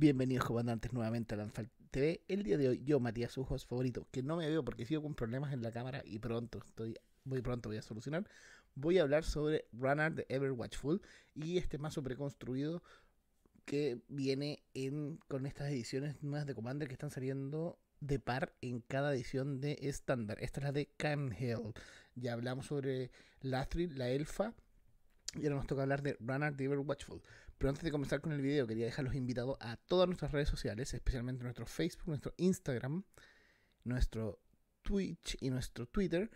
Bienvenidos comandantes nuevamente a Lanfal TV. El día de hoy yo, Matías Ujos, favorito, que no me veo porque sigo con problemas en la cámara y pronto muy pronto voy a solucionar. Voy a hablar sobre Runner de Ever Watchful y este mazo preconstruido que viene en, con estas ediciones nuevas de Commander que están saliendo de par en cada edición de estándar. Esta es la de Camhill. Ya hablamos sobre Lathrid, la elfa. Y ahora nos toca hablar de Runner de Ever Watchful. Pero antes de comenzar con el video, quería dejarlos invitados a todas nuestras redes sociales, especialmente nuestro Facebook, nuestro Instagram, nuestro Twitch y nuestro Twitter,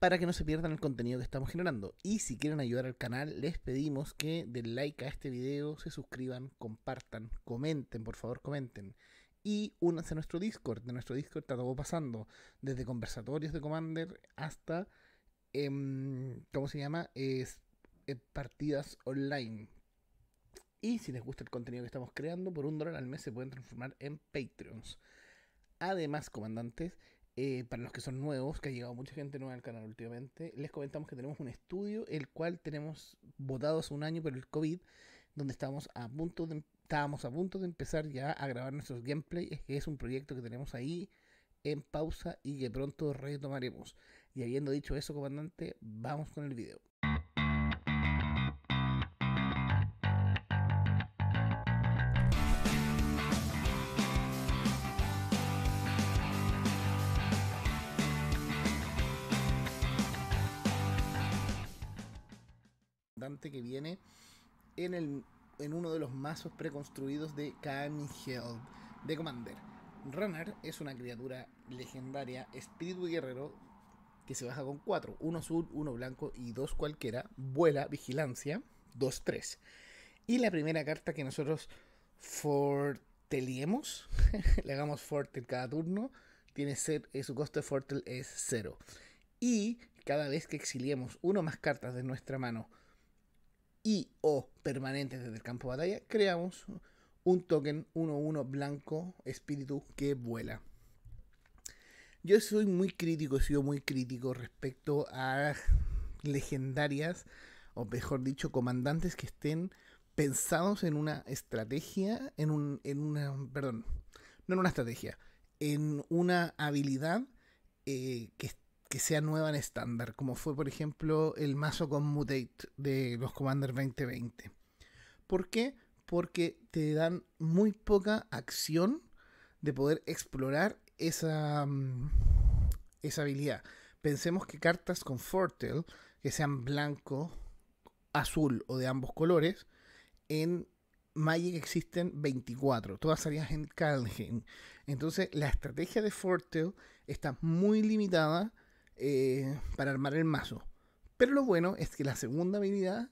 para que no se pierdan el contenido que estamos generando. Y si quieren ayudar al canal, les pedimos que den like a este video, se suscriban, compartan, comenten, por favor, comenten. Y únanse a nuestro Discord. De nuestro Discord está todo pasando, desde conversatorios de Commander hasta, em, ¿cómo se llama? Eh, partidas online y si les gusta el contenido que estamos creando, por un dólar al mes se pueden transformar en Patreons. Además, comandantes, eh, para los que son nuevos, que ha llegado mucha gente nueva al canal últimamente, les comentamos que tenemos un estudio, el cual tenemos votado hace un año por el COVID, donde estábamos a punto de, estábamos a punto de empezar ya a grabar nuestros gameplays, que es un proyecto que tenemos ahí en pausa y que pronto retomaremos. Y habiendo dicho eso, comandante, vamos con el video. Que viene en, el, en uno de los mazos preconstruidos de Hell de Commander. Runner es una criatura legendaria, espíritu guerrero, que se baja con 4, uno azul, uno blanco y dos cualquiera, vuela, vigilancia, 2-3. Y la primera carta que nosotros forteliemos, le hagamos fortel cada turno, tiene ser, eh, su costo de fortel es 0. Y cada vez que exiliemos uno más cartas de nuestra mano y o permanentes desde el campo de batalla, creamos un token 1-1 blanco espíritu que vuela. Yo soy muy crítico, he sido muy crítico respecto a legendarias, o mejor dicho, comandantes que estén pensados en una estrategia, en, un, en una, perdón, no en una estrategia, en una habilidad eh, que que sea nueva en estándar, como fue por ejemplo el mazo con Mutate de los Commander 2020. ¿Por qué? Porque te dan muy poca acción de poder explorar esa, mm, esa habilidad. Pensemos que cartas con Fortel, que sean blanco, azul o de ambos colores, en Magic existen 24, todas salidas en Kalheim. Entonces la estrategia de Fortel está muy limitada eh, para armar el mazo. Pero lo bueno es que la segunda habilidad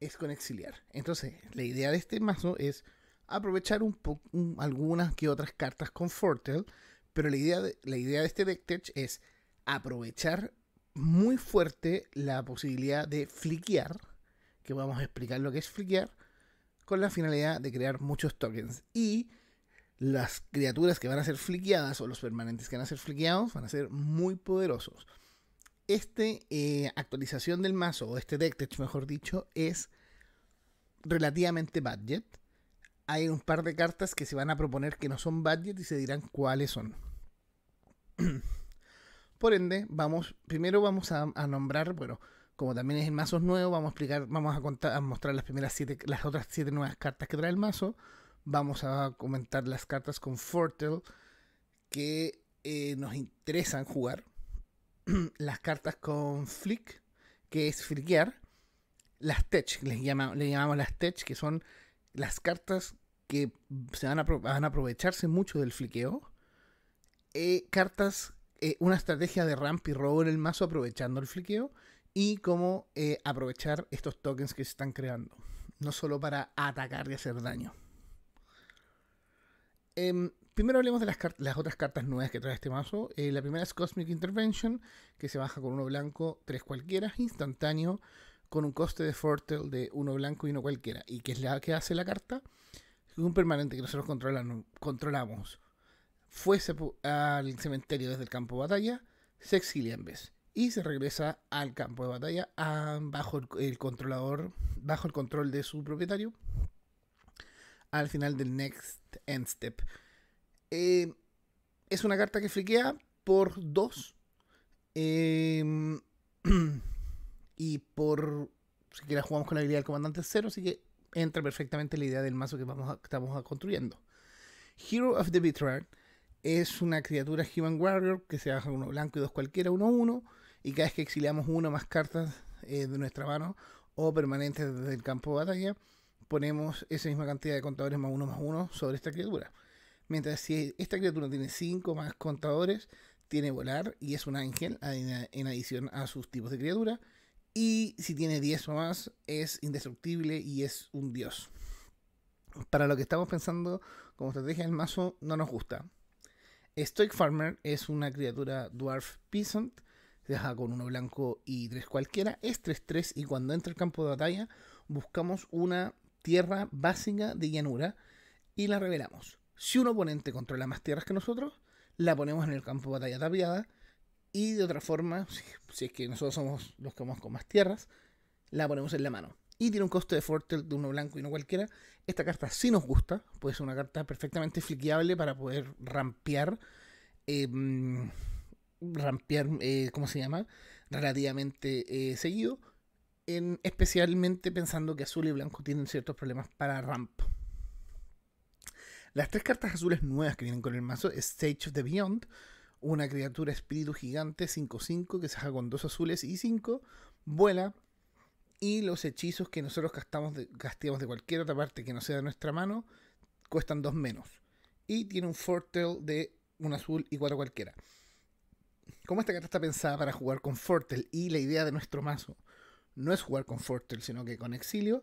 es con exiliar. Entonces, la idea de este mazo es aprovechar un algunas que otras cartas con Fortel, pero la idea de, la idea de este deck tech es aprovechar muy fuerte la posibilidad de fliquear, que vamos a explicar lo que es fliquear, con la finalidad de crear muchos tokens. Y las criaturas que van a ser fliqueadas o los permanentes que van a ser fliqueados van a ser muy poderosos. Esta eh, actualización del mazo, o este deck mejor dicho, es relativamente budget. Hay un par de cartas que se van a proponer que no son budget y se dirán cuáles son. Por ende, vamos, primero vamos a, nombrar, bueno, como también es el mazo nuevo, vamos a explicar, vamos a mostrar las primeras siete, las otras siete nuevas cartas que trae el mazo vamos a comentar las cartas con Fortel que eh, nos interesan jugar. las cartas con Flick, que es fliquear. Las Tech, les le llamamos las Tech, que son las cartas que se van a, aprovecharse mucho del fliqueo. Eh, cartas, eh, una estrategia de ramp y robo en el mazo aprovechando el fliqueo. Y cómo aprovechar estos tokens que se están creando. No solo para atacar y hacer daño. Em, primero hablemos de las, otras cartas nuevas que trae este mazo. Eh, la primera es Cosmic Intervention, que se baja con uno blanco, tres cualquiera, instantáneo, con un coste de Fortel de uno blanco y uno cualquiera. ¿Y qué es la que hace la carta? Un permanente que nosotros controlamos. Fuese al cementerio desde el campo de batalla, se exilia en vez. Y se regresa al campo de batalla bajo el controlador, bajo el control de su propietario al final del Next End Step. Eh, es una carta que fliquea por 2. Em, y por. Si la jugamos con la habilidad del comandante 0, así que entra perfectamente la idea del mazo que vamos estamos construyendo. Hero of the Betrayed es una criatura Human Warrior que se baja uno blanco y dos cualquiera, uno uno. Y cada vez que exiliamos uno más cartas eh, de nuestra mano o permanentes desde el campo de batalla, ponemos esa misma cantidad de contadores más uno más uno sobre esta criatura. Mientras si esta criatura tiene 5 más contadores, tiene volar y es un ángel en adición a sus tipos de criatura. Y si tiene 10 o más, es indestructible y es un dios. Para lo que estamos pensando como estrategia del mazo, no nos gusta. Stoic Farmer es una criatura Dwarf Peasant. Se deja con uno blanco y tres cualquiera. Es 3-3 y cuando entra el campo de batalla buscamos una tierra básica de llanura y la revelamos. Si un oponente controla más tierras que nosotros, la ponemos en el campo de batalla tapiada. Y de otra forma, si, es que nosotros somos los que vamos con más tierras, la ponemos en la mano. Y tiene un coste de Fortel de uno blanco y no cualquiera. Esta carta sí nos gusta, puede ser una carta perfectamente fliqueable para poder rampear. Em, rampear, eh, ¿cómo se llama? Relativamente eh, seguido. En, especialmente pensando que azul y blanco tienen ciertos problemas para ramp. Las tres cartas azules nuevas que vienen con el mazo es Stage of the Beyond, una criatura espíritu gigante 5-5 que se con dos azules y 5, vuela, y los hechizos que nosotros gastamos de, de cualquier otra parte que no sea de nuestra mano cuestan dos menos. Y tiene un Fortel de un azul y cuatro cualquiera. Como esta carta está pensada para jugar con Fortel y la idea de nuestro mazo no es jugar con Fortel, sino que con Exilio,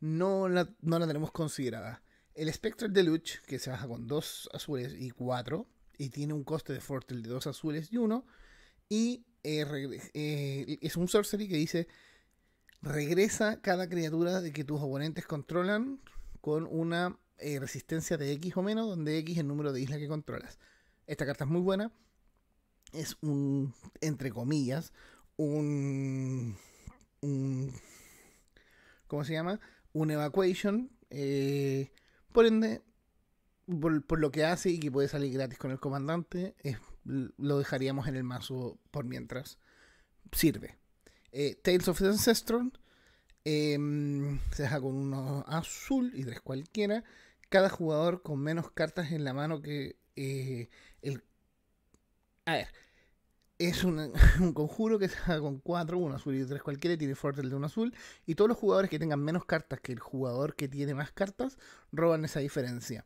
no la, no la tenemos considerada. El Spectral Deluge, que se baja con dos azules y cuatro, y tiene un coste de Fortel de dos azules y uno, y eh, eh, es un sorcery que dice regresa cada criatura de que tus oponentes controlan con una eh, resistencia de X o menos, donde X es el número de islas que controlas. Esta carta es muy buena. Es un, entre comillas, un, un ¿cómo se llama? Un evacuation eh, por ende, por, lo que hace y que puede salir gratis con el comandante, lo dejaríamos en el mazo por mientras. Sirve. Eh, Tales of the Ancestral em, se deja con uno azul y tres cualquiera. Cada jugador con menos cartas en la mano que eh, el. A ver, es un, conjuro que se haga con 4, uno azul y tres cualquiera, y tiene Fortel de un azul. Y todos los jugadores que tengan menos cartas que el jugador que tiene más cartas, roban esa diferencia.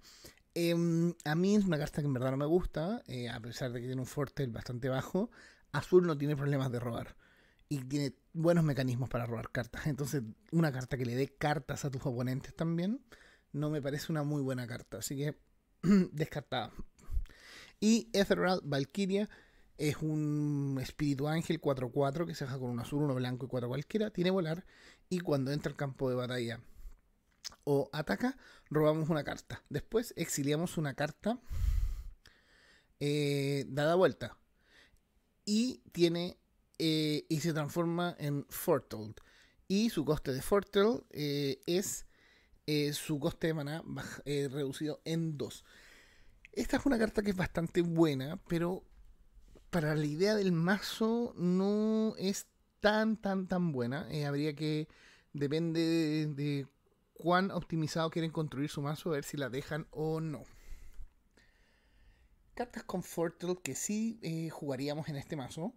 Em, a mí es una carta que en verdad no me gusta, eh, a pesar de que tiene un Fortel bastante bajo. Azul no tiene problemas de robar. Y tiene buenos mecanismos para robar cartas. Entonces, una carta que le dé cartas a tus oponentes también, no me parece una muy buena carta. Así que, descartada. Y Ethereal Valkyria es un espíritu ángel 4-4 que se deja con un azul, uno blanco y 4 cualquiera. Tiene volar. Y cuando entra al campo de batalla o ataca, robamos una carta. Después exiliamos una carta eh, dada vuelta. Y tiene. Eh, y se transforma en Fortold. Y su coste de Fortold eh, es su coste de maná reducido en 2. Esta es una carta que es bastante buena, pero para la idea del mazo no es tan, tan, tan buena. Eh, habría que, depende de, cuán optimizado quieren construir su mazo, a ver si la dejan o no. Cartas Comfortable que sí eh, jugaríamos en este mazo.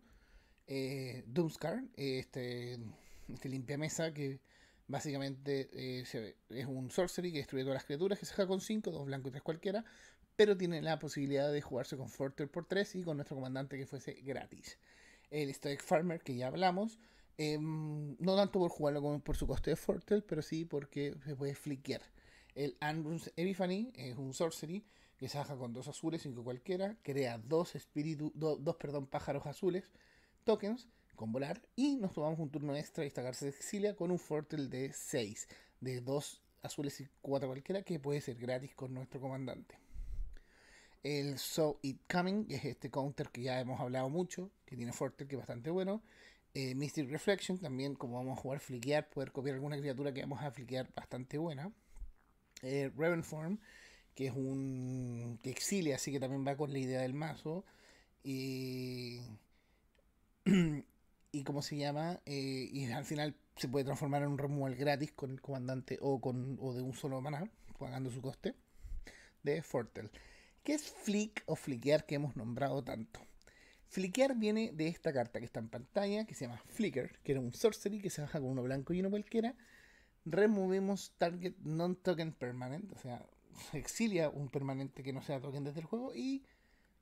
Eh, Doomscar, este, este limpia mesa que básicamente es un sorcery que destruye todas las criaturas que se deja con 5, 2 blancos y 3 cualquiera pero tiene la posibilidad de jugarse con Forter por 3 y con nuestro comandante que fuese gratis. El Stoic Farmer, que ya hablamos, em, no tanto por jugarlo como por su coste de Forter, pero sí porque se puede fliquear. El Andrus Epiphany es un sorcery que se baja con dos azules, cinco cualquiera, crea dos espíritus, dos perdón, pájaros azules, tokens, con volar, y nos tomamos un turno extra y esta carta se exilia con un Fortel de 6, de dos azules y cuatro cualquiera, que puede ser gratis con nuestro comandante. El So It Coming, que es este counter que ya hemos hablado mucho, que tiene Forte, que es bastante bueno. Eh, Mystic Reflection, también como vamos a jugar fliquear, poder copiar alguna criatura que vamos a fliquear bastante buena. Eh, Ravenform, que es un que exilia, así que también va con la idea del mazo. Y, y cómo se llama, eh, y al final se puede transformar en un removal gratis con el comandante o, con, o de un solo maná, pagando su coste, de Fortel. ¿Qué es flick o flickear que hemos nombrado tanto? Flickear viene de esta carta que está en pantalla, que se llama Flicker, que era un sorcery que se baja con uno blanco y uno cualquiera. Removemos target non-token permanent, o sea, exilia un permanente que no sea token desde el juego y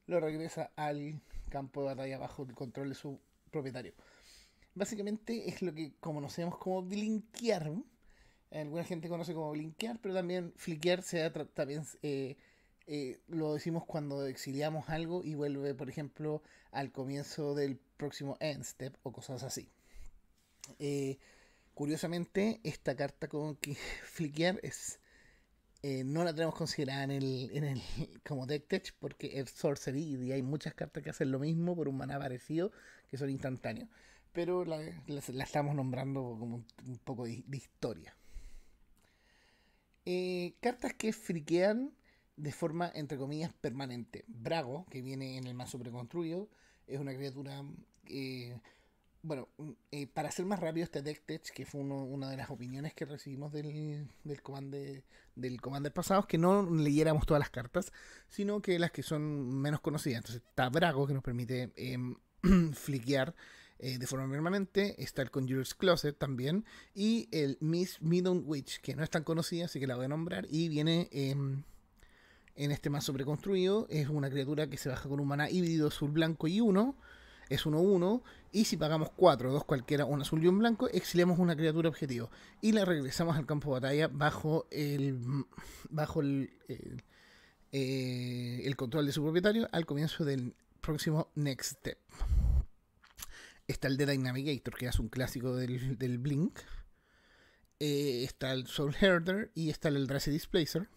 lo regresa al campo de batalla bajo el control de su propietario. Básicamente es lo que conocemos como blinkear. Alguna gente conoce como blinkear, pero también flickear se también eh, eh, lo decimos cuando exiliamos algo y vuelve, por ejemplo, al comienzo del próximo end step o cosas así. Eh, curiosamente, esta carta con que flickear es eh, no la tenemos considerada en el, en el como deck tech porque es sorcery y hay muchas cartas que hacen lo mismo por un maná parecido que son instantáneos. Pero la, estamos nombrando como un, poco de, historia. Cartas que friquean de forma, entre comillas, permanente. Brago, que viene en el mazo preconstruido, es una criatura eh, bueno, eh, para ser más rápido este deck tech, que fue una de las opiniones que recibimos del, del, commander, del commander pasado, es que no leyéramos todas las cartas, sino que las que son menos conocidas. Entonces está Brago, que nos permite eh, fliquear de forma permanente. Está el Conjurer's Closet también. Y el Miss Middle Witch, que no es tan conocida, así que la voy a nombrar. Y viene em, en este mazo preconstruido. Es una criatura que se baja con un mana híbrido azul, blanco y uno es 1-1. Y si pagamos 4, dos cualquiera, un azul y un blanco, exiliamos una criatura objetivo. Y la regresamos al campo de batalla bajo el, bajo el, eh, el, control de su propietario al comienzo del próximo Next Step. Está el de Navigator, que es un clásico del, del Blink. Eh, está el Soul Herder y está el Eldrazi Displacer.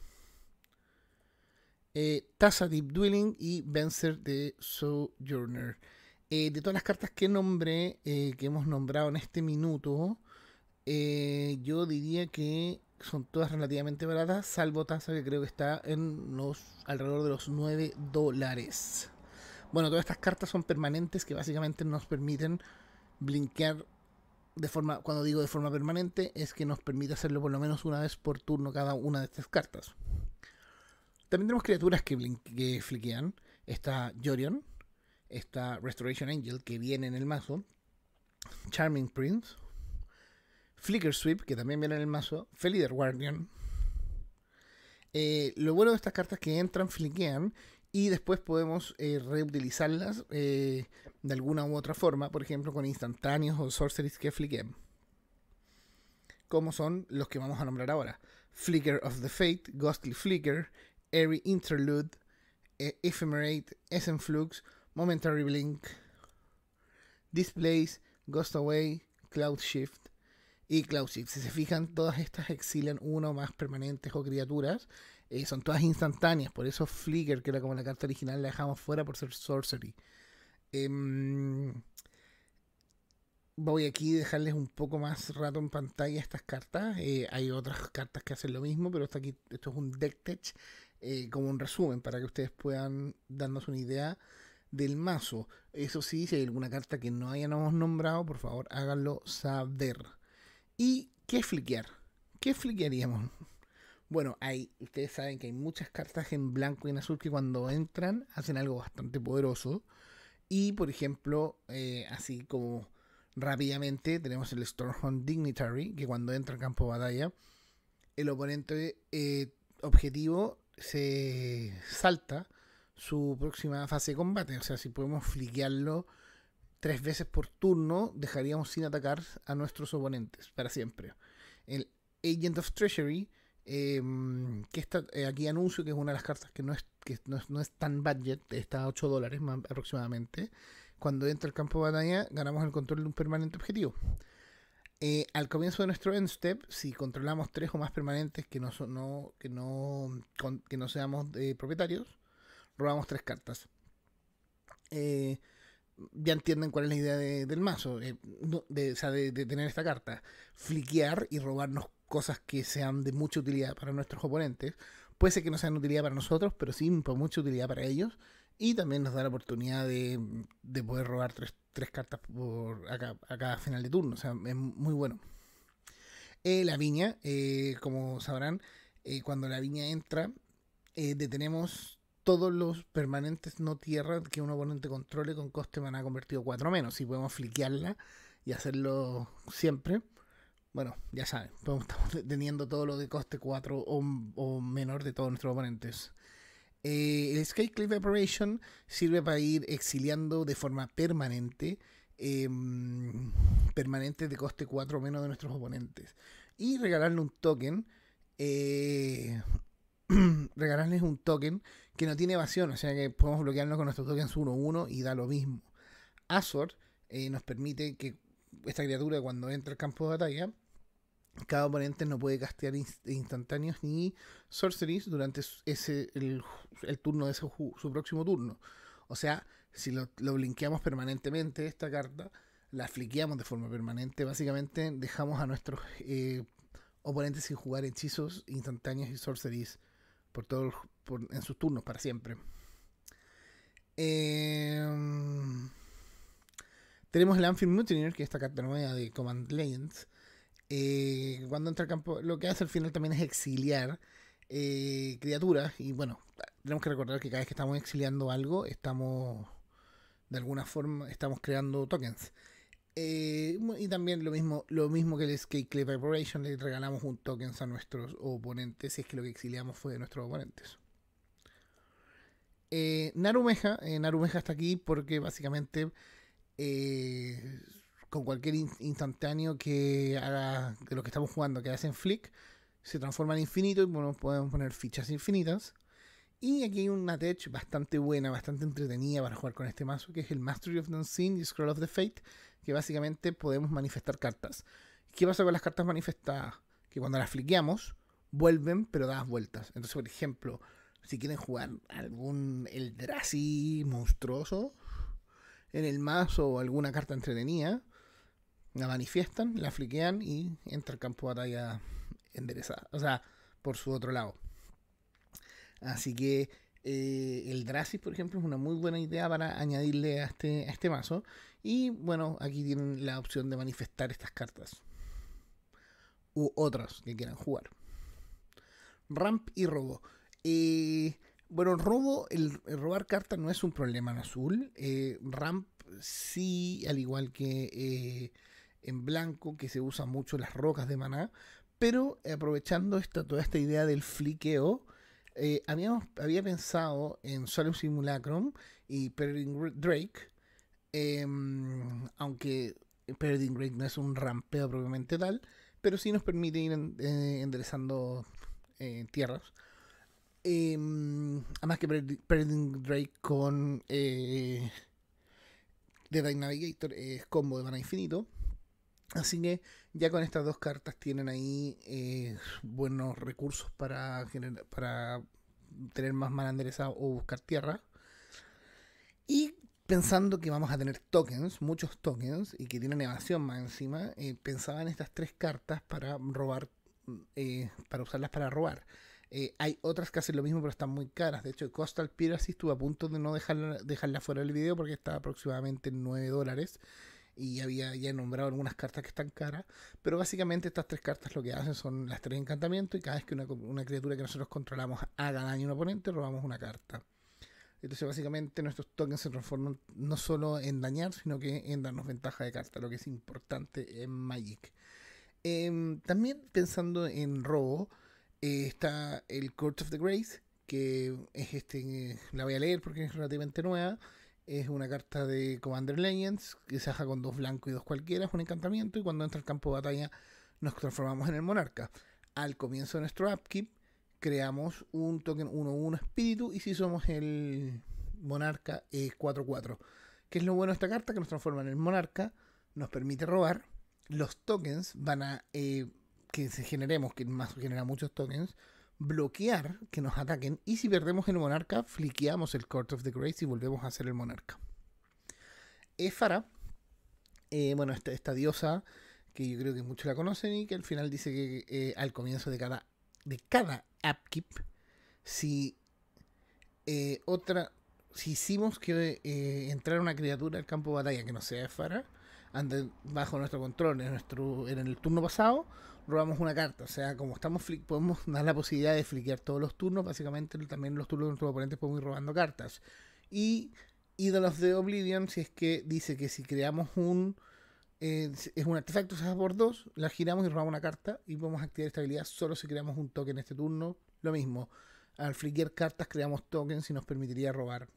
Eh, Tasa Deep Dwelling y Vencer de Sojourner. Eh, de todas las cartas que nombré, eh, que hemos nombrado en este minuto, eh, yo diría que son todas relativamente baratas, salvo Taza que creo que está en los alrededor de los 9 dólares. Bueno, todas estas cartas son permanentes que básicamente nos permiten blinkear de forma, cuando digo de forma permanente, es que nos permite hacerlo por lo menos una vez por turno cada una de estas cartas. También tenemos criaturas que, que fliquean. Está Jorion, está Restoration Angel, que viene en el mazo, Charming Prince, Flicker Sweep, que también viene en el mazo, Felider Guardian. Eh, lo bueno de estas cartas que entran, fliquean y después podemos eh, reutilizarlas eh, de alguna u otra forma, por ejemplo con instantáneos o sorceries que fliqueen. Como son los que vamos a nombrar ahora: Flicker of the Fate, Ghostly Flicker, Airy Interlude, Ephemerate, Essence Flux, Momentary Blink, Displays, Ghost Away, Cloud Shift y Cloud Shift. Si se fijan, todas estas exilian uno o más permanentes o criaturas. Eh, son todas instantáneas, por eso Flicker, que era como la carta original, la dejamos fuera por ser Sorcery. Em, voy aquí a dejarles un poco más rato en pantalla estas cartas. Eh, hay otras cartas que hacen lo mismo, pero esto, aquí, esto es un deck tech eh, como un resumen para que ustedes puedan darnos una idea del mazo. Eso sí, si hay alguna carta que no hayamos nombrado, por favor háganlo saber. ¿Y qué fliquear? ¿Qué fliquearíamos? Bueno, hay, ustedes saben que hay muchas cartas en blanco y en azul que cuando entran hacen algo bastante poderoso. Y por ejemplo, eh, así como rápidamente tenemos el Stormhunt Dignitary, que cuando entra al campo de batalla, el oponente eh, objetivo se salta su próxima fase de combate. O sea, si podemos fliquearlo tres veces por turno, dejaríamos sin atacar a nuestros oponentes para siempre. El Agent of Treasury, em, que está, eh, aquí anuncio que es una de las cartas que no es, que no es, tan budget, está a 8 dólares aproximadamente. Cuando entra el campo de batalla, ganamos el control de un permanente objetivo. Eh, al comienzo de nuestro end step, si controlamos tres o más permanentes que no, no, que no, que no seamos eh, propietarios, robamos tres cartas. Eh, ya entienden cuál es la idea del mazo, eh, de, o sea, de, tener esta carta. Fliquear y robarnos cosas que sean de mucha utilidad para nuestros oponentes. Puede ser que no sean de utilidad para nosotros, pero sí por mucha utilidad para ellos. Y también nos da la oportunidad de, poder robar tres, cartas por a, cada final de turno. O sea, es muy bueno. Eh, la viña, eh, como sabrán, eh, cuando la viña entra, detenemos todos los permanentes no tierra que un oponente controle con coste maná convertido 4 menos. Si podemos fliquearla y hacerlo siempre, bueno, ya saben, estamos teniendo todo lo de coste 4 o, menor de todos nuestros oponentes. Eh, el Sky Cliff Operation sirve para ir exiliando de forma permanente em, permanentes de coste 4 o menos de nuestros oponentes. Y regalarle un token. Eh, regalarles un token que no tiene evasión, o sea que podemos bloquearnos con nuestros tokens 1-1 y da lo mismo. Azor eh, nos permite que esta criatura cuando entra al campo de batalla, cada oponente no puede castear instantáneos ni sorceries durante ese, el, turno de su próximo turno. O sea, si lo, blinqueamos permanentemente esta carta, la fliqueamos de forma permanente, básicamente dejamos a nuestros eh, oponentes sin jugar hechizos instantáneos y sorceries por todos en sus turnos para siempre. Em, tenemos el Anfield Mutineer, que es esta carta nueva de Command Legends. Eh, cuando entra al campo, lo que hace al final también es exiliar eh, criaturas. Y bueno, tenemos que recordar que cada vez que estamos exiliando algo, estamos de alguna forma estamos creando tokens. Eh, y también lo mismo, lo mismo que el Escape Clip Operation, le regalamos un token a nuestros oponentes, si es que lo que exiliamos fue de nuestros oponentes. Narumeja, Narumeja está aquí porque básicamente con cualquier instantáneo que haga de lo que estamos jugando que hacen flick, se transforma en infinito y bueno, podemos poner fichas infinitas. Y aquí hay una tech bastante buena, bastante entretenida para jugar con este mazo, que es el Mastery of the Unseen y Scroll of the Fate, que básicamente podemos manifestar cartas. ¿Qué pasa con las cartas manifestadas? Que cuando las fliqueamos, vuelven, pero das vueltas. Entonces, por ejemplo, si quieren jugar algún Eldrazi monstruoso en el mazo o alguna carta entretenida, la manifiestan, la fliquean y entra al campo de batalla enderezada. O sea, por su otro lado. Así que eh, el Dracis, por ejemplo, es una muy buena idea para añadirle a este, a este mazo. Y bueno, aquí tienen la opción de manifestar estas cartas. U otras que quieran jugar. Ramp y robo. Eh, bueno, robo, el, robar cartas no es un problema en azul. Eh, ramp sí, al igual que en blanco, que se usa mucho las rocas de maná. Pero aprovechando esta, toda esta idea del fliqueo, eh, habíamos, había pensado en Solus Simulacrum y Peregrine Drake, em, aunque Peregrine Drake no es un rampeo propiamente tal, pero sí nos permite ir eh, enderezando eh, tierras. Em, además que Peregrine Drake con The Time Navigator es combo de mana infinito. Así que ya con estas dos cartas tienen ahí eh, buenos recursos para, para tener más mana enderezada o buscar tierra. Y pensando que vamos a tener tokens, muchos tokens, y que tienen evasión más encima, eh, pensaba en estas tres cartas para robar, eh, para usarlas para robar. hay otras que hacen lo mismo, pero están muy caras. De hecho, Coastal Piracy estuvo a punto de no dejarla, dejarla fuera del video porque está aproximadamente en 9 dólares y había ya nombrado algunas cartas que están caras, pero básicamente estas tres cartas lo que hacen son las tres encantamientos y cada vez que una, criatura que nosotros controlamos haga daño a un oponente, robamos una carta. Entonces básicamente nuestros tokens se transforman no solo en dañar, sino que en darnos ventaja de carta, lo que es importante en Magic. Em, también pensando en robo, eh, está el Court of the Grace, que es este, la voy a leer porque es relativamente nueva es una carta de Commander Legends que se hace con dos blancos y dos cualquiera, es un encantamiento y cuando entra al campo de batalla nos transformamos en el monarca. Al comienzo de nuestro upkeep creamos un token 1-1 espíritu y si somos el monarca es 4-4. ¿Qué es lo bueno de esta carta? Que nos transforma en el monarca, nos permite robar. Los tokens van a eh, que generemos, que más genera muchos tokens, bloquear que nos ataquen y si perdemos el monarca, fliqueamos el Court of the Grace y volvemos a ser el monarca. Éfara, eh, bueno, esta, esta, diosa que yo creo que muchos la conocen y que al final dice que eh, al comienzo de cada, de cada upkeep, si eh, otra, si hicimos que entrara una criatura al campo de batalla que no sea de Fara, ande bajo nuestro control en nuestro en el turno pasado, robamos una carta. O sea, como estamos podemos dar la posibilidad de fliquear todos los turnos, básicamente también los turnos de nuestros oponentes podemos ir robando cartas. Y Idols de Oblivion, si es que dice que si creamos un eh, es un artefacto usado por dos, la giramos y robamos una carta y podemos activar esta habilidad solo si creamos un token en este turno. Lo mismo, al fliquear cartas creamos tokens y nos permitiría robar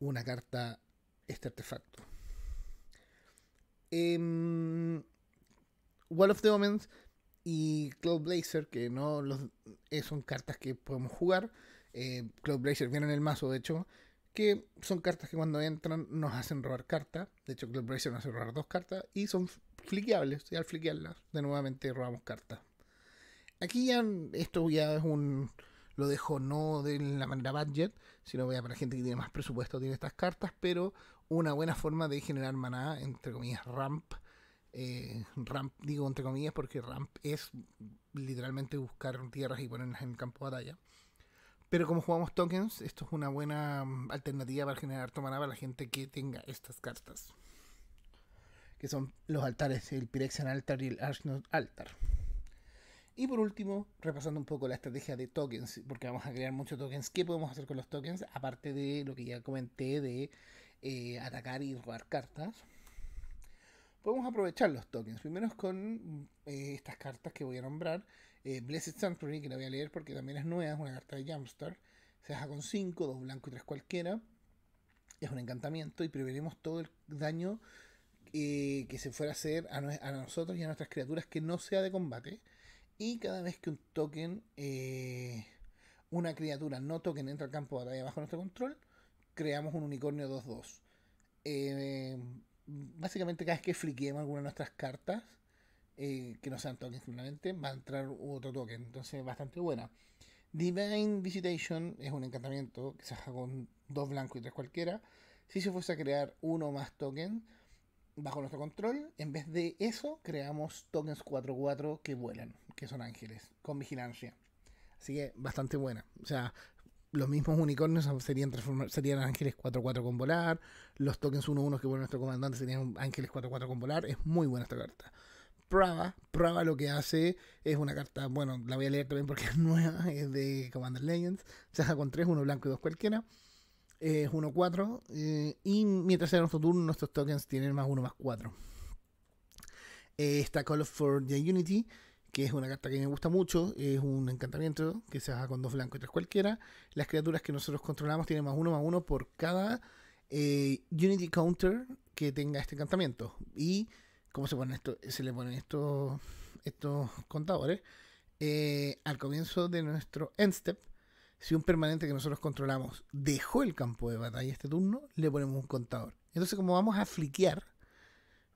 una carta este artefacto. Eh, Wall of the Omens y Cloud Blazer, que no los, son cartas que podemos jugar. Eh, Cloud Blazer viene en el mazo, de hecho, que son cartas que cuando entran nos hacen robar cartas. De hecho, Cloud Blazer nos hace robar dos cartas y son fliqueables. Y al fliquearlas, de nuevamente robamos cartas. Aquí ya esto ya es un lo dejo no de la manera budget, sino para gente que tiene más presupuesto tiene estas cartas, pero una buena forma de generar maná, entre comillas, ramp. Eh, ramp, digo entre comillas, porque ramp es literalmente buscar tierras y ponerlas en el campo de batalla. Pero como jugamos tokens, esto es una buena mm, alternativa para generar maná para la gente que tenga estas cartas. Que son los altares, el Pyrexian Altar y el Archnot Altar. Y por último, repasando un poco la estrategia de tokens, porque vamos a crear muchos tokens. ¿Qué podemos hacer con los tokens? Aparte de lo que ya comenté de eh, atacar y robar cartas. Podemos aprovechar los tokens. Primero es con eh, estas cartas que voy a nombrar. Eh, Blessed Sanctuary, que la voy a leer porque también es nueva, es una carta de Jumpstart. Se deja con 5, 2 blancos y 3 cualquiera. Es un encantamiento y prevenimos todo el daño que se fuera a hacer a, nosotros y a nuestras criaturas que no sea de combate. Y cada vez que un token, eh, una criatura no token entra al campo de batalla bajo nuestro control, creamos un unicornio 2-2. Eh, básicamente cada vez que fliquemos alguna de nuestras cartas, eh, que no sean tokens simplemente, va a entrar otro token. Entonces bastante buena. Divine Visitation es un encantamiento que se haga con dos blancos y tres cualquiera. Si se fuese a crear uno más token, bajo nuestro control, en vez de eso, creamos tokens 4-4 que vuelan, que son ángeles, con vigilancia. Así que bastante buena. O sea, los mismos unicornios serían, serían ángeles 4-4 con volar. Los tokens 1-1 que vuelve nuestro comandante serían ángeles 4-4 con volar. Es muy buena esta carta. Prava, Prava lo que hace es una carta, bueno, la voy a leer también porque es nueva, es de Commander Legends. Se hace con 3, 1 blanco y 2 cualquiera es 1-4. Eh, y mientras sea nuestro turno, nuestros tokens tienen más 1 más 4. Eh, está Call for the Unity, que es una carta que me gusta mucho. Es un encantamiento que se haga con dos blancos y tres cualquiera. Las criaturas que nosotros controlamos tienen más 1 más 1 por cada eh, Unity Counter que tenga este encantamiento. Y, ¿cómo se ponen esto? Se le ponen estos, estos contadores. al comienzo de nuestro end step si un permanente que nosotros controlamos dejó el campo de batalla este turno, le ponemos un contador. Entonces, como vamos a fliquear,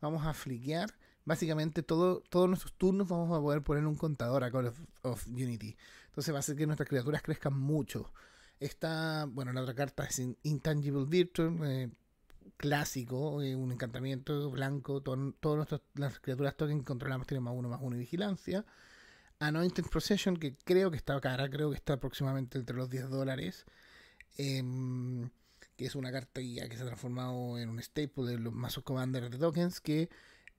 vamos a fliquear, básicamente todo, todos nuestros turnos vamos a poder poner un contador a Call of, Unity. Entonces va a hacer que nuestras criaturas crezcan mucho. Esta, bueno, la otra carta es Intangible Virtue, eh, clásico, eh, un encantamiento blanco. Todas las criaturas token controlamos tienen más uno, más uno y vigilancia. Anointed Procession, que creo que está cara, creo que está aproximadamente entre los 10 dólares. Em, que es una carta ya que se ha transformado en un staple de los mazos Commander de tokens. Que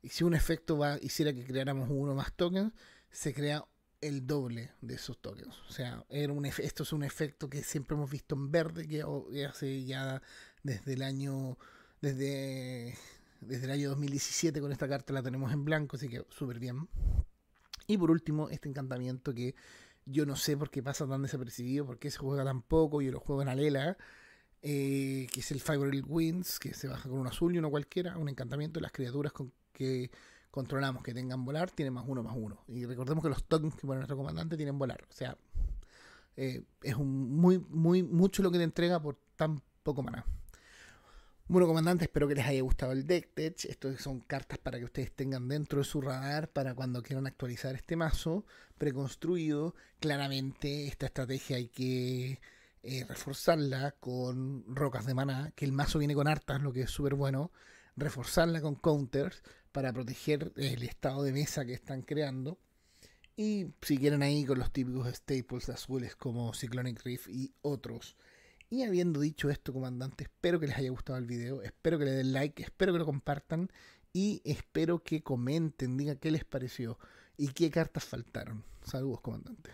si un efecto va, hiciera que creáramos uno más tokens, se crea el doble de esos tokens. O sea, era un esto es un efecto que siempre hemos visto en verde, que, hace ya desde el año. Desde, desde el año 2017 con esta carta la tenemos en blanco, así que súper bien. Y por último, este encantamiento que yo no sé por qué pasa tan desapercibido, por qué se juega tan poco, yo lo juego en Alela, eh, que es el Fiber Winds, que se baja con un azul y uno cualquiera, un encantamiento de las criaturas con que controlamos que tengan volar, tiene más uno más uno. Y recordemos que los tokens que pone nuestro comandante tienen volar. O sea, eh, es un muy, muy, mucho lo que te entrega por tan poco maná. Bueno, comandante, espero que les haya gustado el deck tech. Son cartas para que ustedes tengan dentro de su radar para cuando quieran actualizar este mazo preconstruido. Claramente, esta estrategia hay que eh, reforzarla con rocas de maná, que el mazo viene con hartas, lo que es súper bueno. Reforzarla con counters para proteger el estado de mesa que están creando. Y si quieren ahí con los típicos staples azules como Cyclonic Reef y otros. Y habiendo dicho esto, comandante, espero que les haya gustado el video, espero que le den like, espero que lo compartan y espero que comenten, digan qué les pareció y qué cartas faltaron. Saludos, comandante.